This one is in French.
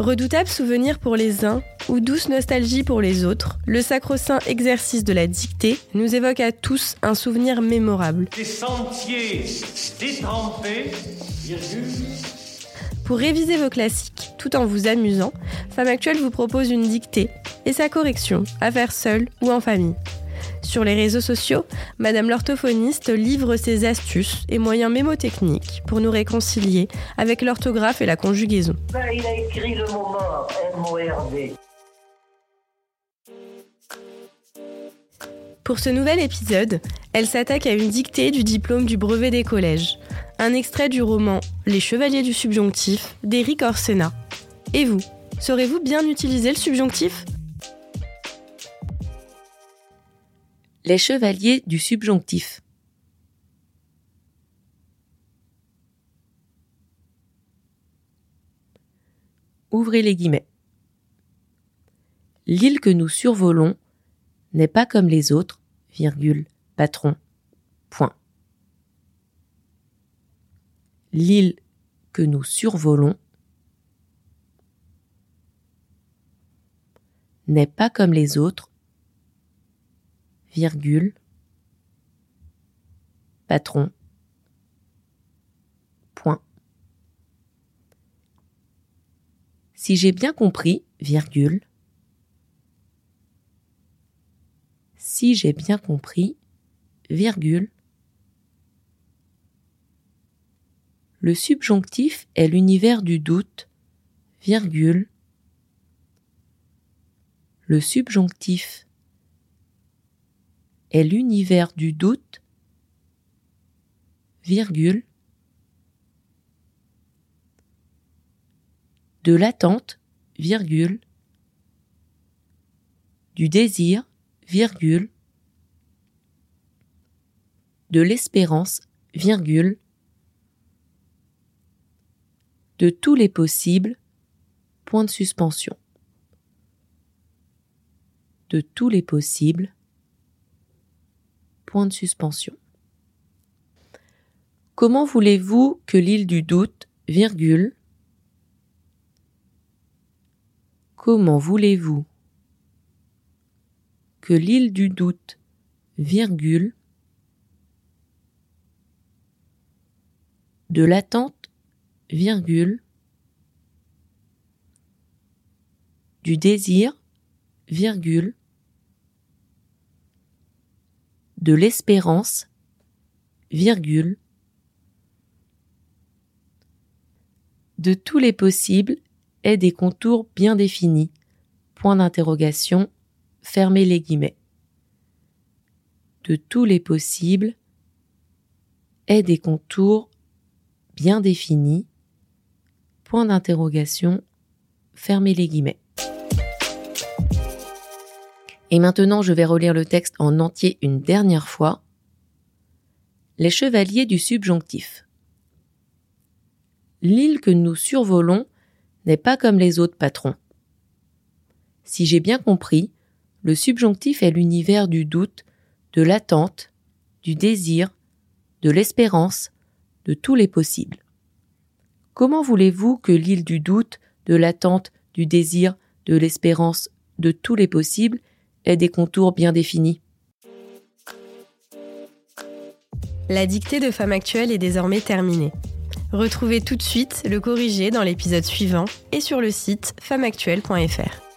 Redoutable souvenir pour les uns ou douce nostalgie pour les autres, le sacro-saint exercice de la dictée nous évoque à tous un souvenir mémorable. Des sentiers détrempés, Pour réviser vos classiques tout en vous amusant, Femme Actuelle vous propose une dictée et sa correction à faire seule ou en famille. Sur les réseaux sociaux, Madame l'orthophoniste livre ses astuces et moyens mémotechniques pour nous réconcilier avec l'orthographe et la conjugaison. Ben, il a écrit le mot mort, M-O-R-D. Pour ce nouvel épisode, elle s'attaque à une dictée du diplôme du brevet des collèges, un extrait du roman Les Chevaliers du Subjonctif d'Éric Orsena. Et vous, saurez-vous bien utiliser le subjonctif? Les chevaliers du subjonctif. Ouvrez les guillemets. L'île que nous survolons n'est pas comme les autres, virgule, patron, point. L'île que nous survolons n'est pas comme les autres, patron, point. Si j'ai bien compris, virgule, si j'ai bien compris, virgule, le subjonctif est l'univers du doute, virgule, le subjonctif est l'univers du doute, virgule, de l'attente, virgule, du désir, virgule, de l'espérance, virgule, de tous les possibles, point de suspension. De tous les possibles, point de suspension. Comment voulez-vous que l'île du doute, virgule, comment voulez-vous que l'île du doute, virgule, de l'attente, virgule, du désir, virgule, de l'espérance, virgule, de tous les possibles et des contours bien définis, point d'interrogation, fermez les guillemets. De tous les possibles et des contours bien définis, point d'interrogation, fermez les guillemets. Et maintenant, je vais relire le texte en entier une dernière fois. Les chevaliers du subjonctif. L'île que nous survolons n'est pas comme les autres patrons. Si j'ai bien compris, le subjonctif est l'univers du doute, de l'attente, du désir, de l'espérance, de tous les possibles. Comment voulez-vous que l'île du doute, de l'attente, du désir, de l'espérance, de tous les possibles ait des contours bien définis La dictée de Femme Actuelle est désormais terminée. Retrouvez tout de suite le corrigé dans l'épisode suivant et sur le site femmeactuelle.fr.